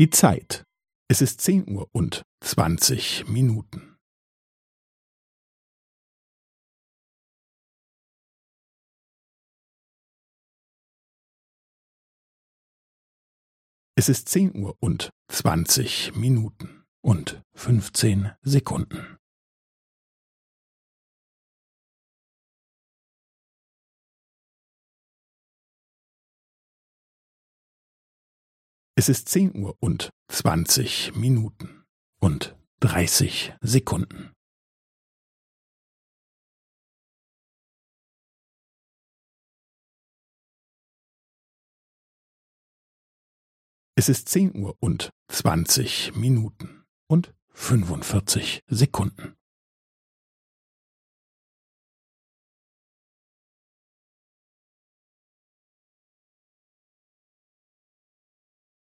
Die Zeit. Es ist zehn Uhr und zwanzig Minuten. Es ist zehn Uhr und zwanzig Minuten und fünfzehn Sekunden. Es ist zehn Uhr und zwanzig Minuten und dreißig Sekunden. Es ist zehn Uhr und zwanzig Minuten und fünfundvierzig Sekunden.